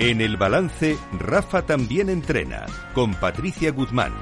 En el balance, Rafa también entrena, con Patricia Guzmán.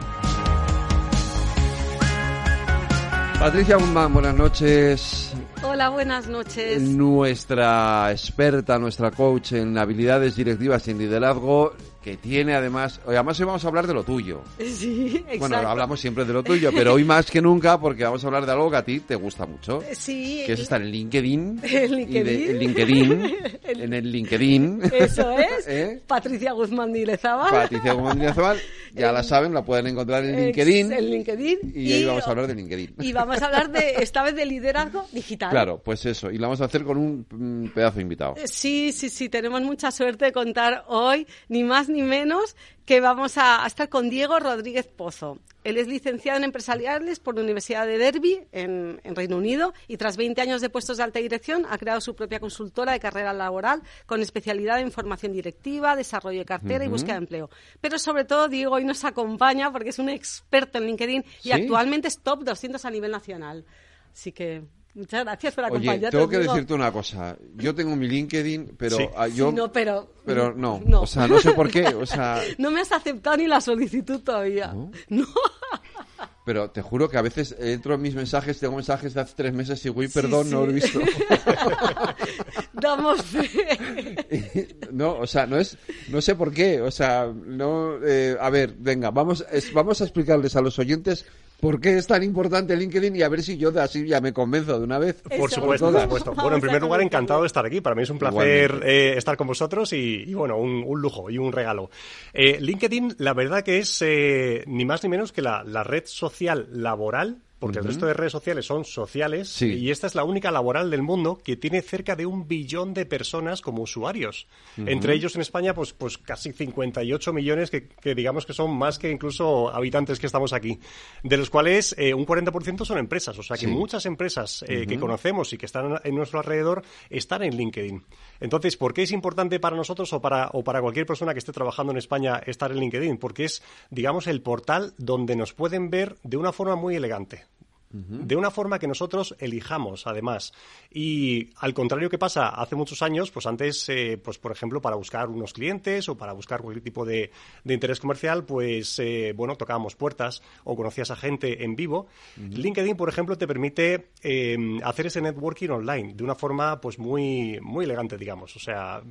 Patricia Guzmán, buenas noches. Hola, buenas noches. Nuestra experta, nuestra coach en habilidades directivas y en liderazgo, que tiene además, además hoy vamos a hablar de lo tuyo. Sí, exacto. Bueno, hablamos siempre de lo tuyo, pero hoy más que nunca porque vamos a hablar de algo que a ti te gusta mucho. Sí. Que es estar en LinkedIn. En de- LinkedIn. en LinkedIn. en el LinkedIn. Eso es. ¿Eh? Patricia Guzmán Dilezábal. Patricia Guzmán Diazabal, ya la saben, la pueden encontrar en LinkedIn. En LinkedIn. Y hoy vamos a hablar de LinkedIn. Y vamos a hablar de, esta vez de liderazgo digital. Claro, pues eso. Y lo vamos a hacer con un mm, pedazo de invitado. Eh, Sí, sí, sí, tenemos mucha suerte de contar hoy, ni más ni menos, que vamos a, a estar con Diego Rodríguez Pozo. Él es licenciado en empresariales por la Universidad de Derby, en, en Reino Unido, y tras 20 años de puestos de alta dirección ha creado su propia consultora de carrera laboral con especialidad en formación directiva, desarrollo de cartera y búsqueda de empleo. Pero sobre todo, Diego hoy nos acompaña porque es un experto en LinkedIn y ¿Sí? actualmente es top 200 a nivel nacional. Así que muchas gracias por Oye, acompañarnos. tengo que decirte una cosa. Yo tengo mi LinkedIn, pero Sí. ah, yo... Sí, no, pero... Pero no. No. O sea, no sé por qué. O sea, No me has aceptado ni la solicitud todavía. No. pero te juro que a veces entro en mis mensajes, tengo mensajes de hace tres meses y, uy, perdón, sí. no lo he visto. Damos fe. no, o sea, no es, no sé por qué. O sea, no, eh, a ver, venga, vamos, es- vamos a explicarles a los oyentes por qué es tan importante LinkedIn y a ver si yo de así ya me convenzo de una vez. Por Eso. supuesto, por supuesto. Bueno, en primer lugar, encantado de estar aquí. Para mí es un placer eh, estar con vosotros y, y, bueno, un, un lujo y un regalo. Eh, LinkedIn, la verdad que es eh, ni más ni menos que la, la red social laboral. Porque el resto de redes sociales son sociales Sí. y esta es la única laboral del mundo que tiene cerca de un billón de personas como usuarios. Entre ellos en España, pues, pues casi 58 millones que, que digamos que son más que incluso habitantes que estamos aquí. De los cuales eh, un 40% son empresas. O sea que Sí. muchas empresas eh, que conocemos y que están en nuestro alrededor están en LinkedIn. Entonces, ¿por qué es importante para nosotros o para, o para cualquier persona que esté trabajando en España estar en LinkedIn? Porque es, digamos, el portal donde nos pueden ver de una forma muy elegante. De una forma que nosotros elijamos, además. Y al contrario que pasa hace muchos años, pues antes, eh, pues por ejemplo, para buscar unos clientes o para buscar cualquier tipo de, de interés comercial, pues eh, bueno, tocábamos puertas o conocías a gente en vivo. LinkedIn, por ejemplo, te permite eh, hacer ese networking online de una forma pues muy, muy elegante, digamos. O sea,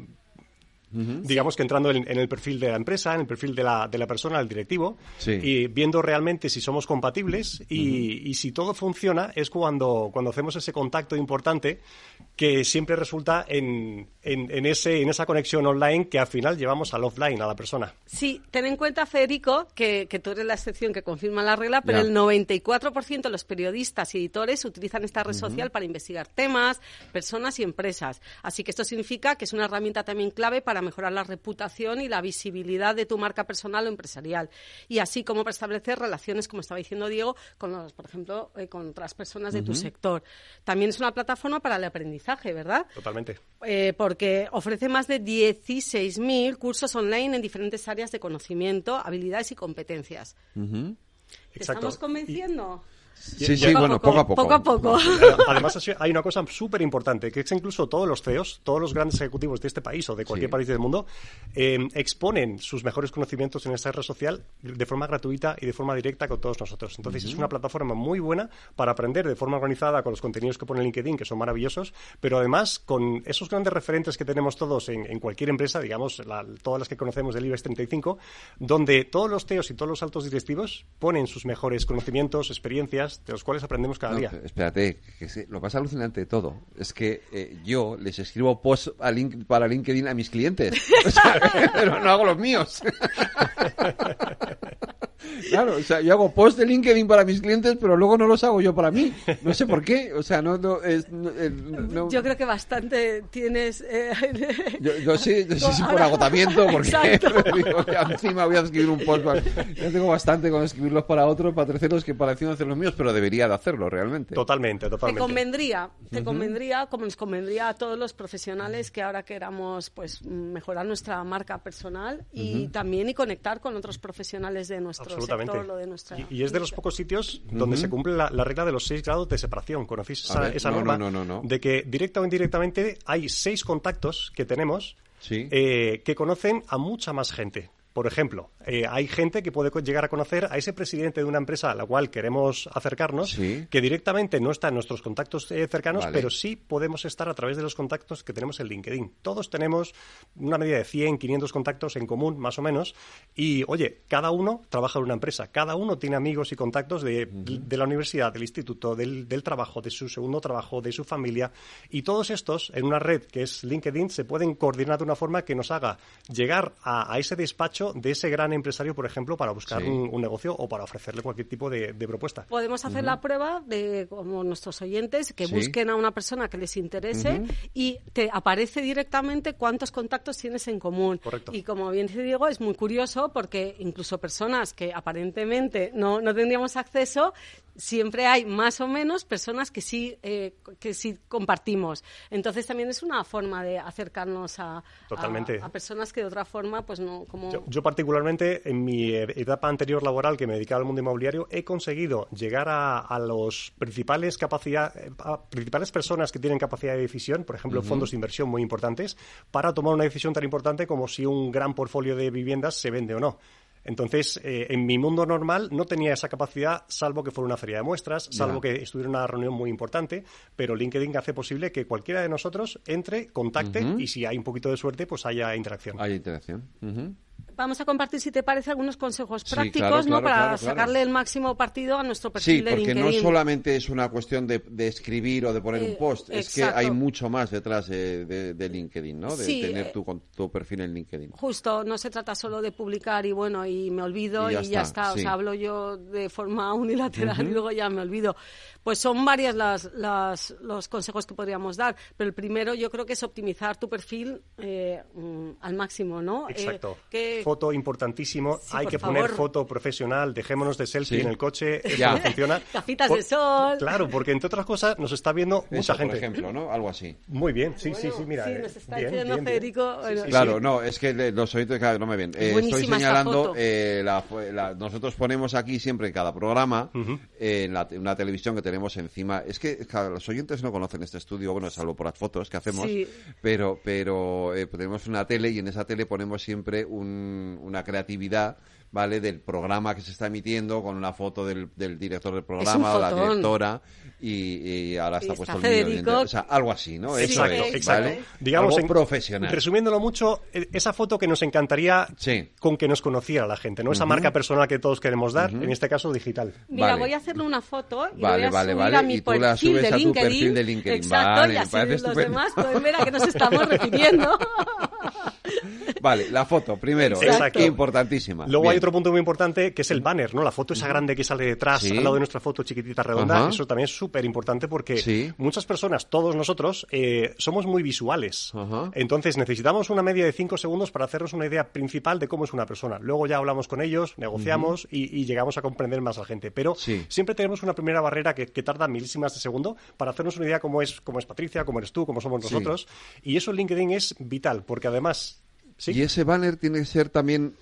digamos que entrando en, en el perfil de la empresa, en el perfil de la, de la persona, del directivo, Sí. y viendo realmente si somos compatibles y, y si todo funciona es cuando, cuando hacemos ese contacto importante que siempre resulta en, en, en ese, en esa conexión online que al final llevamos al offline, a la persona. Sí, ten en cuenta, Federico, que, que tú eres la excepción que confirma la regla, pero el 94% de los periodistas y editores utilizan esta red social para investigar temas, personas y empresas. Así que esto significa que es una herramienta también clave para mejorar la reputación y la visibilidad de tu marca personal o empresarial. Y así como para establecer relaciones, como estaba diciendo Diego, con los, por ejemplo, eh, con otras personas de tu sector. También es una plataforma para el aprendizaje, ¿verdad? Totalmente. Eh, porque ofrece más de 16.000 cursos online en diferentes áreas de conocimiento, habilidades y competencias. ¿Te Exacto. estamos convenciendo? Sí, sí, bueno, poco a poco. Poco a poco. Además, hay una cosa súper importante, que es que incluso todos los CEOs, todos los grandes ejecutivos de este país o de cualquier Sí. país del mundo, eh, exponen sus mejores conocimientos en esta red social de forma gratuita y de forma directa con todos nosotros. Entonces, es una plataforma muy buena para aprender de forma organizada con los contenidos que pone LinkedIn, que son maravillosos, pero además con esos grandes referentes que tenemos todos en, en cualquier empresa, digamos, la- todas las que conocemos del IBEX 35, donde todos los CEOs y todos los altos directivos ponen sus mejores conocimientos, experiencias, de los cuales aprendemos cada No, día. espérate, que sí, lo más alucinante de todo es que eh, yo les escribo posts a link- para LinkedIn a mis clientes, O sea, pero no hago los míos. Claro, o sea, yo hago post de LinkedIn para mis clientes, pero luego no los hago yo para mí. No sé por qué. O sea, no, no, es, no, eh, no- Yo creo que bastante tienes... eh, Yo, yo sí, yo sí, sí por agotamiento, porque digo, ya encima voy a escribir un post. para- Yo tengo bastante con escribirlos para otros, para terceros, que para encima hacer los míos, pero debería de hacerlo realmente. Totalmente, Te totalmente. convendría, te convendría, como nos convendría a todos los profesionales que ahora queramos pues mejorar nuestra marca personal y también y conectar con otros profesionales de nuestro Absolutamente. sector, lo de nuestra y, y es de los pocos sitios donde se cumple la, la regla de los seis grados de separación. ¿Conocéis esa, ver, esa no, norma? no, no, no, no. De que directa o indirectamente hay seis contactos que tenemos Sí. eh, que conocen a mucha más gente. Por ejemplo, eh, hay gente que puede llegar a conocer a ese presidente de una empresa a la cual queremos acercarnos, Sí. que directamente no está en nuestros contactos eh, cercanos, Vale. pero sí podemos estar a través de los contactos que tenemos en LinkedIn. Todos tenemos una medida de 100, 500 contactos en común, más o menos, y oye, cada uno trabaja en una empresa, cada uno tiene amigos y contactos de, de la universidad, del instituto, del, del trabajo, de su segundo trabajo, de su familia, y todos estos en una red que es LinkedIn se pueden coordinar de una forma que nos haga llegar a, a ese despacho de ese gran empresario, por ejemplo, para buscar Sí. un, un negocio o para ofrecerle cualquier tipo de, de propuesta. Podemos hacer la prueba de, como nuestros oyentes, que Sí. busquen a una persona que les interese y te aparece directamente cuántos contactos tienes en común. Correcto. Y como bien te digo, es muy curioso porque incluso personas que aparentemente no, no tendríamos acceso, siempre hay más o menos personas que sí, eh, que sí compartimos. Entonces también es una forma de acercarnos a, a- Totalmente. a, personas que de otra forma, pues no, como... Yo, yo particularmente, en mi etapa anterior laboral que me dedicaba al mundo inmobiliario, he conseguido llegar a, a los principales capacidad, a principales personas que tienen capacidad de decisión, por ejemplo, fondos de inversión muy importantes, para tomar una decisión tan importante como si un gran portfolio de viviendas se vende o no. Entonces, eh, en mi mundo normal no tenía esa capacidad, salvo que fuera una feria de muestras, salvo que estuviera una reunión muy importante, pero LinkedIn hace posible que cualquiera de nosotros entre, contacte y si hay un poquito de suerte, pues haya interacción. Hay interacción. Vamos a compartir, si te parece, algunos consejos Sí, prácticos claro, ¿no? claro, para claro, claro. sacarle el máximo partido a nuestro perfil Sí, de porque no LinkedIn. solamente es una cuestión de, de escribir o de poner Eh, un post, es que hay mucho más detrás de, de- de LinkedIn, ¿no? De Sí, tener eh, tu, con- tu perfil en LinkedIn. Justo, no se trata solo de publicar y bueno, y me olvido Y y ya ya, está, está. sí. O sea, hablo yo de forma unilateral y luego ya me olvido. Pues son varias las, las- los consejos que podríamos dar, pero el primero yo creo que es optimizar tu perfil eh, mm, al máximo, ¿no? Eh, Exacto. que- Foto importantísimo. Sí, Hay que poner foto profesional. Dejémonos de selfie Sí. en el coche. Eso Ya. no funciona. De sol. Claro, porque entre otras cosas nos está viendo mucha gente. por ejemplo, ¿no? Algo así. Muy bien, sí, sí, Bueno, sí, mira. sí, eh, nos está bien, diciendo bien. Federico, Sí, bueno, sí, Claro, sí. no, es que los oyentes, claro, no me ven. Eh, estoy señalando, foto. eh, la, la- nosotros ponemos aquí siempre en cada programa, eh, en la, una televisión que tenemos encima. Es que claro, los oyentes no conocen este estudio, bueno, salvo por las fotos que hacemos, Sí. pero, pero eh, tenemos una tele y en esa tele ponemos siempre un- una creatividad. ¿Vale? Del programa que se está emitiendo con una foto del, del director del programa o la directora y, y ahora está, está puesto el. Federico. evidente. O sea, algo así, ¿no? Eso Exacto, es, exacto. ¿vale? Digamos, algo en- profesional. Resumiéndolo mucho, eh, esa foto que nos encantaría Sí. con que nos conociera la gente, ¿no? Esa marca personal que todos queremos dar, en este caso digital. Mira, Vale. voy a hacerle una foto y Vale, voy a vale, subir vale, a mi y tú la subes de a tu LinkedIn. perfil de LinkedIn. Exacto, Vale, y así los estupendo. demás pueden ver a qué nos estamos refiriendo. Vale, la foto, primero, Exacto. importantísima. Luego Bien. hay otro punto muy importante que es el banner, ¿no? La foto esa grande que sale detrás, Sí. al lado de nuestra foto chiquitita redonda. Ajá. Eso también es súper importante porque Sí. muchas personas, todos nosotros, eh, somos muy visuales. Ajá. Entonces necesitamos una media de cinco segundos para hacernos una idea principal de cómo es una persona. Luego ya hablamos con ellos, negociamos y, y llegamos a comprender más a la gente. Pero Sí. siempre tenemos una primera barrera que, que tarda milísimas de segundo para hacernos una idea cómo es, cómo es Patricia, cómo eres tú, cómo somos nosotros. Y eso en LinkedIn es vital porque además... ¿sí? ¿Y ese banner tiene que ser también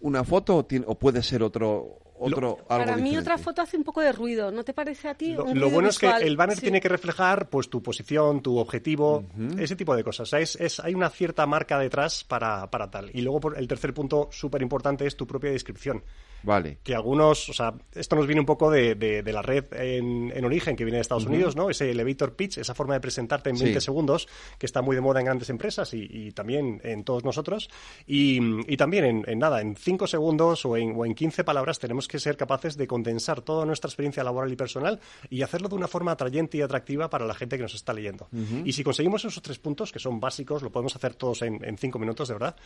una foto o, tiene- o puede ser otro, otro algo Para mí diferente? otra foto hace un poco de ruido, ¿no te parece a ti? Lo, Un lo ruido bueno es que el banner Sí. tiene que reflejar pues tu posición, tu objetivo, ese tipo de cosas. O sea, es, es- hay una cierta marca detrás para, para tal. Y luego por- el tercer punto súper importante es tu propia descripción. Vale. Que algunos, o sea, esto nos viene un poco de, de- de la red en, en origen que viene de Estados Unidos, ¿no? Ese elevator pitch, esa forma de presentarte en Sí. 20 segundos, que está muy de moda en grandes empresas y, y también en todos nosotros. Y, y también en, en nada, en 5 segundos o en, o en 15 palabras tenemos que ser capaces de condensar toda nuestra experiencia laboral y personal y hacerlo de una forma atrayente y atractiva para la gente que nos está leyendo. Y si conseguimos esos tres puntos, que son básicos, lo podemos hacer todos en, en cinco minutos, de verdad,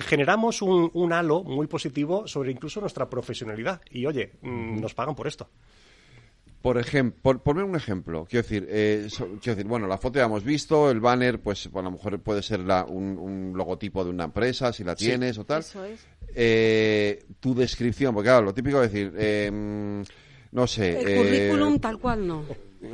generamos un, un halo muy positivo sobre incluso nuestra profesionalidad. Y oye, mm, nos pagan por esto. Por ejemplo, por poner un ejemplo, quiero decir, eh, so- quiero decir, bueno, la foto ya hemos visto, el banner, pues bueno, a lo mejor puede ser la- un, un logotipo de una empresa, si la tienes o tal. Eso es. Eh, tu descripción, porque claro, lo típico es decir, eh, mm, no sé. El eh, currículum tal cual no.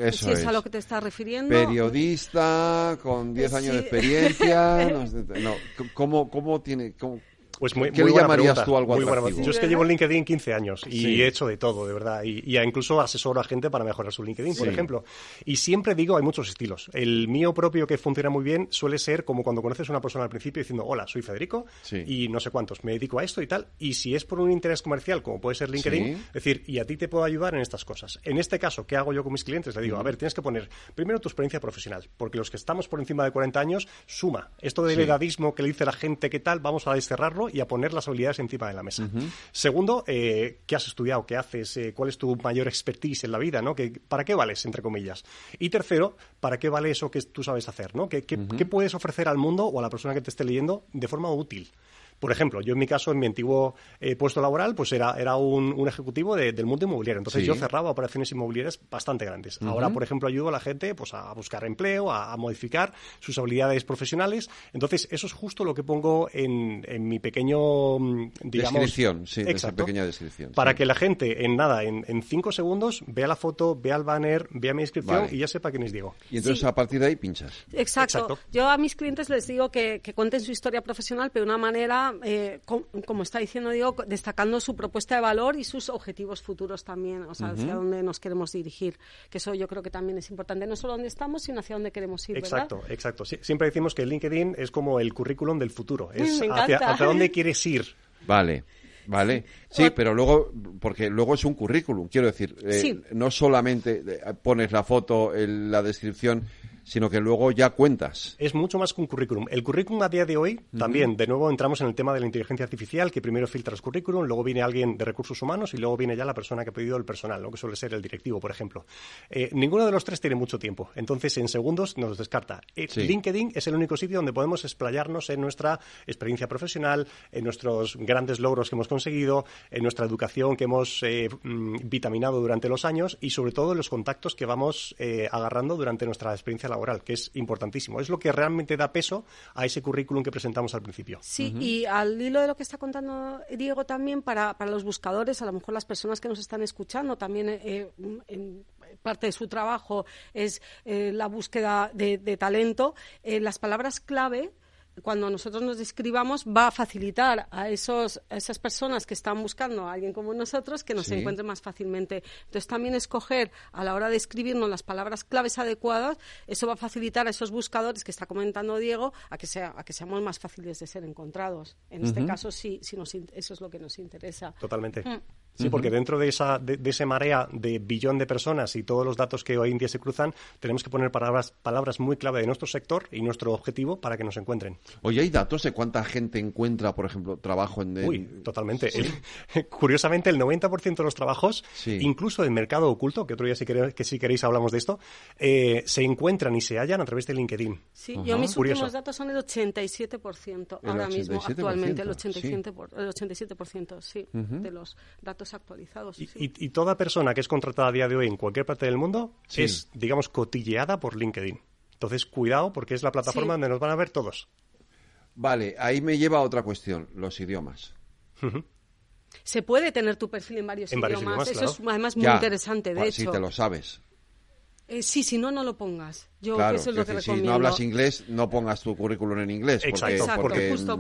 Eso si es, es. a lo que te estás refiriendo. Periodista con 10 años de Sí. experiencia. no, sé, no, ¿cómo, ¿Cómo tiene.? cómo- Pues muy, ¿Qué muy le buena llamarías pregunta, tú algo muy buena. Yo es que llevo en LinkedIn 15 años y Sí. he hecho de todo, de verdad. Y, y incluso asesoro a gente para mejorar su LinkedIn, por Sí. ejemplo. Y siempre digo, hay muchos estilos. El mío propio que funciona muy bien suele ser como cuando conoces a una persona al principio diciendo, hola, soy Federico Sí. y no sé cuántos, me dedico a esto y tal. Y si es por un interés comercial, como puede ser LinkedIn, es decir, y a ti te puedo ayudar en estas cosas. En este caso, ¿qué hago yo con mis clientes? Le digo, a ver, tienes que poner primero tu experiencia profesional, porque los que estamos por encima de 40 años, suma. Esto del edadismo que le dice la gente, ¿qué tal? Vamos a desterrarlo y a poner las habilidades encima de la mesa. Segundo, eh, ¿qué has estudiado? ¿Qué haces? Eh, ¿Cuál es tu mayor expertise en la vida? ¿no? ¿Qué- ¿Para qué vales, entre comillas? Y tercero, ¿para qué vale eso que tú sabes hacer? ¿no? ¿Qué, qué- qué puedes ofrecer al mundo o a la persona que te esté leyendo de forma útil? Por ejemplo, yo en mi caso, en mi antiguo eh, puesto laboral, pues era, era un, un ejecutivo de- del mundo inmobiliario. Entonces Sí. yo cerraba operaciones inmobiliarias bastante grandes. Ahora, por ejemplo, ayudo a la gente pues, a buscar empleo, a, a modificar sus habilidades profesionales. Entonces, eso es justo lo que pongo en, en mi pequeño, mm, digamos... Descripción, sí, de esa Exacto. pequeña descripción, Para sí. que la gente, en nada, en, en cinco segundos, vea la foto, vea el banner, vea mi descripción Vale. y ya sepa quién es Diego. Y entonces Sí. a partir de ahí pinchas. Exacto. Exacto. Yo a mis clientes les digo que, que cuenten su historia profesional, pero de una manera, eh, com- como está diciendo Diego, destacando su propuesta de valor y sus objetivos futuros también, o sea, hacia dónde nos queremos dirigir. Que eso yo creo que también es importante, no solo dónde estamos, sino hacia dónde queremos ir, ¿verdad? Exacto, exacto. Sí, siempre decimos que LinkedIn es como el currículum del futuro. Es Me hacia, hacia dónde quieres ir. Vale. Vale, sí, pero luego, porque luego es un currículum, quiero decir, eh, Sí. no solamente eh, pones la foto, el- la descripción, sino que luego ya cuentas. Es mucho más que un currículum. El currículum a día de hoy, también, de nuevo, entramos en el tema de la inteligencia artificial, que primero filtra los currículum, luego viene alguien de recursos humanos y luego viene ya la persona que ha pedido el personal, lo que suele ser el directivo, por ejemplo. Eh, ninguno de los tres tiene mucho tiempo, entonces en segundos nos descarta. Eh, Sí. LinkedIn es el único sitio donde podemos explayarnos en nuestra experiencia profesional, en nuestros grandes logros que hemos conseguido, en nuestra educación que hemos eh, mm, vitaminado durante los años y sobre todo en los contactos que vamos agarrando durante nuestra experiencia laboral, que es importantísimo. Es lo que realmente da peso a ese currículum que presentamos al principio. Sí, y al hilo de lo que está contando Diego también, para, para los buscadores, a lo mejor las personas que nos están escuchando, también eh, en parte de su trabajo es eh, la búsqueda de, de talento, eh, las palabras clave cuando nosotros nos describamos va a facilitar a esos a esas personas que están buscando a alguien como nosotros que nos Sí. encuentren más fácilmente. Entonces también escoger a la hora de escribirnos las palabras claves adecuadas, eso va a facilitar a esos buscadores que está comentando Diego a que sea a que seamos más fáciles de ser encontrados. En este caso sí, sí nos eso es lo que nos interesa. Totalmente. Mm. Sí, porque dentro de esa de, de ese marea de billón de personas y todos los datos que hoy en día se cruzan, tenemos que poner palabras palabras muy clave de nuestro sector y nuestro objetivo para que nos encuentren. Oye, ¿hay datos de cuánta gente encuentra, por ejemplo, trabajo en... Uy, en- totalmente. El- curiosamente, el 90% de los trabajos, Sí. incluso del mercado oculto, que otro día si queréis, que si queréis hablamos de esto, eh, se encuentran y se hallan a través de LinkedIn. Sí, yo mis Curioso. últimos datos son el 87% El ahora mismo, 87%, actualmente, el sí. 87%, por- el 87% sí, de los datos actualizados. Y, sí. y- y toda persona que es contratada a día de hoy en cualquier parte del mundo Sí. es, digamos, cotilleada por LinkedIn. Entonces, cuidado, porque es la plataforma Sí. donde nos van a ver todos. Vale, ahí me lleva a otra cuestión, los idiomas. Se puede tener tu perfil en varios En varios idiomas. idiomas, Eso claro. es además muy Ya, interesante, de cua- hecho. Si te lo sabes. Eh, sí, si no, no lo pongas. Yo claro, eso es lo que decir, si recomiendo. no hablas inglés, no pongas tu currículum en inglés. Porque, Exacto, porque, justo.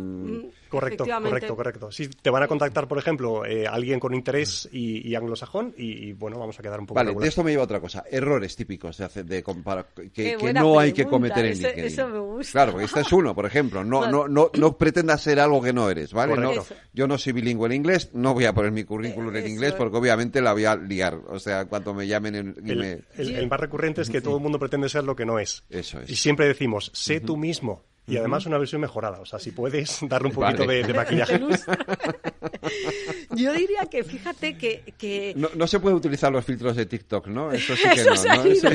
Correcto, correcto, correcto. Si te van a contactar, por ejemplo, eh, alguien con interés y, y anglosajón, y, y, bueno, vamos a quedar un poco Vale, regular. de esto me lleva a otra cosa. Errores típicos de, hacer, de compara- que, no hay que cometer en LinkedIn. eso me gusta. Claro, porque este es uno, por ejemplo. No, no, no, no pretendas ser algo que no eres, ¿vale? No- yo no soy bilingüe en inglés, no voy a poner mi currículum Eh, en inglés porque obviamente la voy a liar. O sea, cuando me llamen en- y El, me... el- el más recurrente es que todo el mundo pretende ser lo que no es. Eso es. Y siempre decimos, sé tú mismo. Y además una versión mejorada. O sea, si puedes darle un poquito Vale. de, de maquillaje. Yo diría que fíjate que, que No, no se puede utilizar los filtros de TikTok, ¿no? Eso sí que Eso no. se ¿no? ha ido.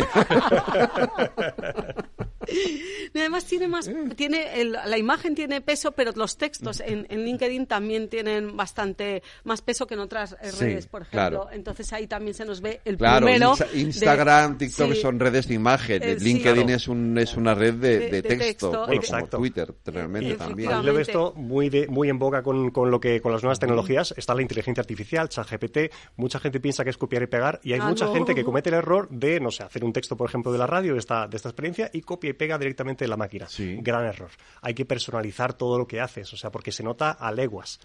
Y además tiene más, tiene el- la imagen tiene peso, pero los textos en, en LinkedIn también tienen bastante más peso que en otras eh, Sí, redes, por ejemplo. claro. Entonces ahí también se nos ve el Claro, primero. Insta- de- Instagram, TikTok sí, son redes de imagen. Eh, sí. LinkedIn Claro. es, un, es una red de, De- de de texto, texto. bueno, Exacto. como Twitter realmente Y- también. De esto, muy, de- muy en boga con, con lo que, con las nuevas tecnologías, está la inteligencia artificial, ChatGPT. Mucha gente piensa que es copiar y pegar, y hay Ah, mucha no. gente que comete el error de, no sé, hacer un texto, por ejemplo, de la radio, de esta, de esta experiencia, y copia y pega directamente de la máquina. Sí. Gran error. Hay que personalizar todo lo que haces, o sea, porque se nota a leguas.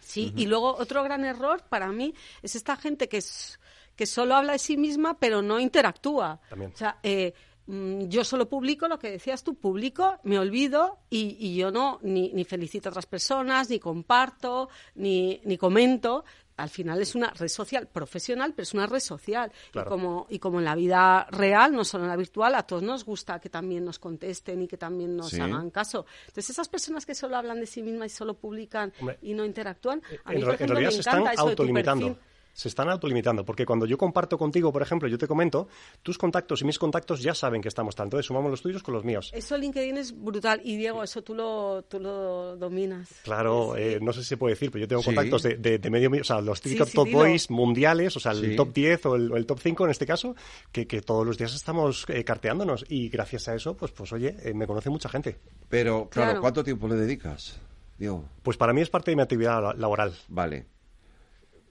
Sí, y luego otro gran error para mí es esta gente que es que solo habla de sí misma pero no interactúa. También. O sea, eh, mm, yo solo publico lo que decías tú, publico, me olvido y, y yo no ni, ni felicito a otras personas, ni comparto, ni, ni comento. Al final es una red social profesional, pero es una red social. Claro. Y, como, y como en la vida real, no solo en la virtual, a todos nos gusta que también nos contesten y que también nos Sí. hagan caso. Entonces, esas personas que solo hablan de sí mismas y solo publican Hombre, y no interactúan, a mí, en, por en ejemplo, realidad me se están encanta eso de tu perfil. Se están autolimitando, porque cuando yo comparto contigo, por ejemplo, yo te comento, tus contactos y mis contactos ya saben que estamos tanto, entonces sumamos los tuyos con los míos. Eso LinkedIn es brutal. Y Diego, eso tú lo, tú lo dominas. Claro, Sí. eh, no sé si se puede decir, pero yo tengo Sí. contactos de, de- de medio, o sea, los típicos sí, top dilo. boys mundiales, o sea, el Sí. top 10 o el, top 5 en este caso, que, que todos los días estamos eh, carteándonos y gracias a eso, pues, pues oye, eh, me conoce mucha gente. Pero, claro, Claro. ¿cuánto tiempo le dedicas? Digo, Pues para mí es parte de mi actividad la- laboral. vale.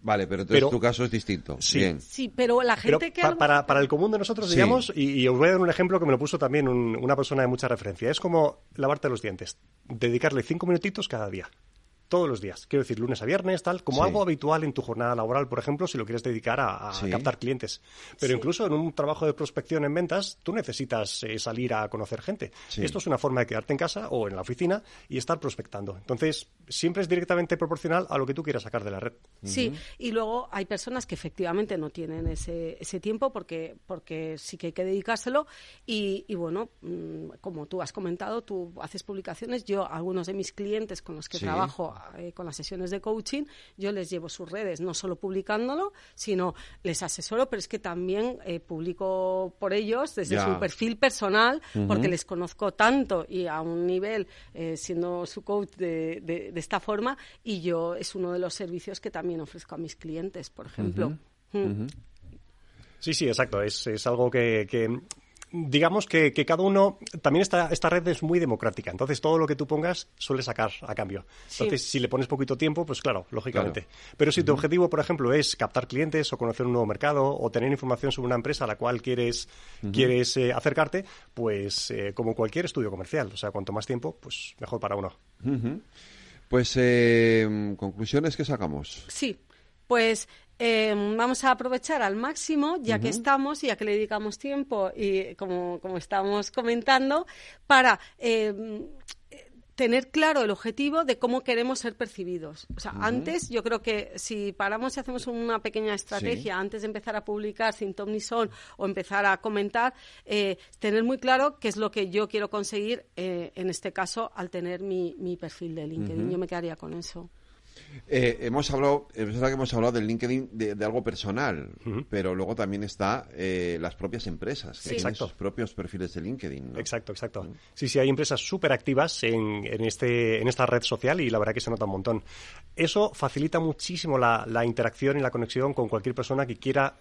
Vale, pero entonces Pero- tu caso es distinto. Sí. Bien. Sí, pero la Pero gente que... pa- para, para el común de nosotros, Sí. digamos, y, y os voy a dar un ejemplo que me lo puso también un- una persona de mucha referencia. Es como lavarte los dientes. Dedicarle cinco minutitos cada día. Todos los días. Quiero decir, lunes a viernes, tal, como Sí. algo habitual en tu jornada laboral, por ejemplo, si lo quieres dedicar a, a Sí. captar clientes. Pero incluso en un trabajo de prospección en ventas, tú necesitas eh, salir a conocer gente. Sí. Esto es una forma de quedarte en casa o en la oficina y estar prospectando. Entonces, siempre es directamente proporcional a lo que tú quieras sacar de la red. Sí, y luego hay personas que efectivamente no tienen ese, ese tiempo porque, porque sí que hay que dedicárselo. Y, y bueno, mm, como tú has comentado, tú haces publicaciones. Yo, algunos de mis clientes con los que Sí. trabajo eh, con las sesiones de coaching, yo les llevo sus redes, no solo publicándolo, sino les asesoro, pero es que también eh, publico por ellos desde Ya. su perfil personal, porque les conozco tanto y a un nivel, eh, siendo su coach de, de- de esta forma, y yo es uno de los servicios que también ofrezco a mis clientes, por ejemplo. Mm. Sí, sí, exacto. Es, es algo que, que, digamos que, que cada uno, también esta, esta red es muy democrática. Entonces todo lo que tú pongas suele sacar a cambio. Sí. Entonces si le pones poquito tiempo, pues claro, lógicamente. Pero si tu objetivo, por ejemplo, es captar clientes o conocer un nuevo mercado o tener información sobre una empresa a la cual quieres, quieres eh, acercarte, pues eh, como cualquier estudio comercial. O sea, cuanto más tiempo, pues mejor para uno. Pues, eh, conclusiones que sacamos. Sí, pues eh, vamos a aprovechar al máximo, ya que estamos, ya que le dedicamos tiempo y como, como estamos comentando, para eh, tener claro el objetivo de cómo queremos ser percibidos. O sea, antes yo creo que si paramos y hacemos una pequeña estrategia antes de empezar a publicar sin ton ni son o empezar a comentar, eh, tener muy claro qué es lo que yo quiero conseguir eh, en este caso al tener mi, mi perfil de LinkedIn. Yo me quedaría con eso. Eh, hemos hablado, es verdad que hemos hablado del LinkedIn de, de algo personal, pero luego también está eh, las propias empresas que Sí. tienen Exacto. sus propios perfiles de LinkedIn. ¿no? Exacto, exacto. Sí, sí, hay empresas súper activas en, en, este, en esta red social y la verdad que se nota un montón. Eso facilita muchísimo la, la interacción y la conexión con cualquier persona que quiera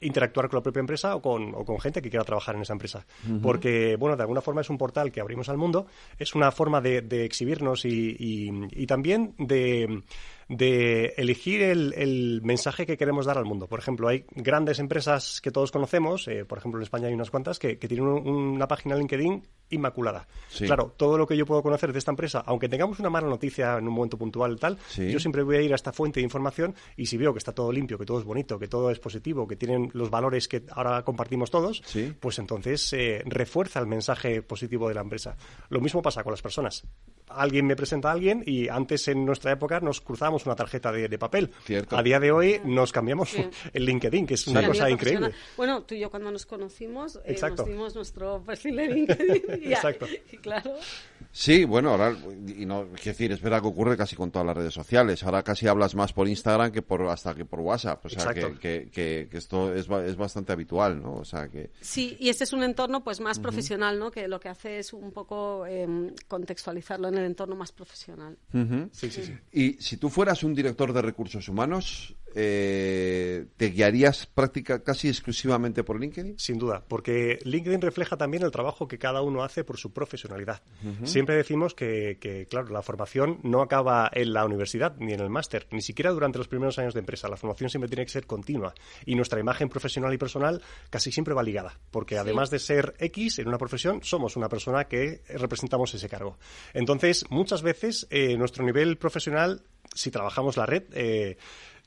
interactuar con la propia empresa o con, o con gente que quiera trabajar en esa empresa. Porque, bueno, de alguna forma es un portal que abrimos al mundo, es una forma de, de exhibirnos y, y- y también de, de elegir el, el mensaje que queremos dar al mundo. Por ejemplo, hay grandes empresas que todos conocemos, eh, por ejemplo en España hay unas cuantas, que, que tienen un- una página LinkedIn inmaculada. Sí. Claro, todo lo que yo puedo conocer de esta empresa, aunque tengamos una mala noticia en un momento puntual y tal, Sí. yo siempre voy a ir a esta fuente de información y si veo que está todo limpio, que todo es bonito, que todo es positivo, que tienen los valores que ahora compartimos todos, Sí. pues entonces eh, refuerza el mensaje positivo de la empresa. Lo mismo pasa con las personas. Alguien me presenta a alguien y antes en nuestra época nos cruzábamos una tarjeta de, de papel. Cierto. A día de hoy nos cambiamos Sí. el LinkedIn, que es Sí, una cosa increíble. Bueno, tú y yo cuando nos conocimos eh, nos dimos nuestro perfil de LinkedIn. y, Exacto. y claro. Sí, bueno, ahora, y no, quiero decir, es verdad que ocurre casi con todas las redes sociales. Ahora casi hablas más por Instagram que por hasta que por WhatsApp. O sea, que, que, que- que esto es, es bastante habitual, ¿no? O sea, que... Sí, y este es un entorno pues más profesional, ¿no? Que lo que hace es un poco em, contextualizarlo en el entorno más profesional. Sí, sí, sí. Y si tú fueras un director de recursos humanos, eh, ¿te guiarías práctica, casi exclusivamente por LinkedIn? Sin duda, porque LinkedIn refleja también el trabajo que cada uno hace por su profesionalidad. Siempre decimos que, que, claro, la formación no acaba en la universidad ni en el máster, ni siquiera durante los primeros años de empresa. La formación siempre tiene que ser continua y nuestra imagen profesional y personal casi siempre va ligada, porque además de ser X en una profesión, somos una persona que representamos ese cargo. Entonces, muchas veces eh, nuestro nivel profesional, si trabajamos la red, eh,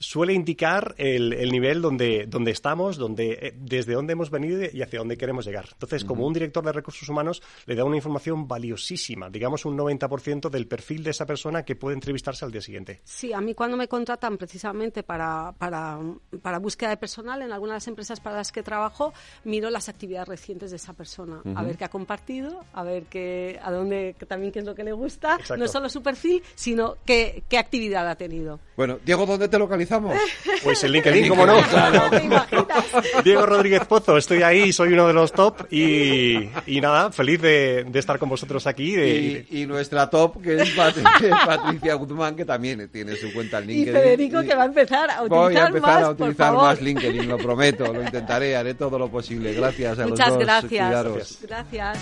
suele indicar el, el nivel donde, donde estamos, donde, eh, desde dónde hemos venido y hacia dónde queremos llegar. Entonces, como un director de recursos humanos, le da una información valiosísima, digamos un 90% del perfil de esa persona que puede entrevistarse al día siguiente. Sí, a mí cuando me contratan precisamente para, para, para búsqueda de personal en algunas de las empresas para las que trabajo, miro las actividades recientes de esa persona, a ver qué ha compartido, a ver qué, a dónde, que también qué es lo que le gusta, Exacto. no solo su perfil, sino qué, qué actividad ha tenido. Bueno, Diego, ¿dónde te localizamos? Pues en LinkedIn, ¿cómo no? ¿Te imaginas? Diego Rodríguez Pozo, estoy ahí, soy uno de los top y, y nada, feliz de, de estar con vosotros aquí. de- Y, y nuestra top, que es Pat- Patricia Guzmán, que también tiene su cuenta en Y LinkedIn. Federico que va a empezar a utilizar Voy a empezar más, a utilizar más LinkedIn, lo prometo, lo intentaré, haré todo lo posible. Gracias a Muchas los dos. gracias. cuidaros. Gracias.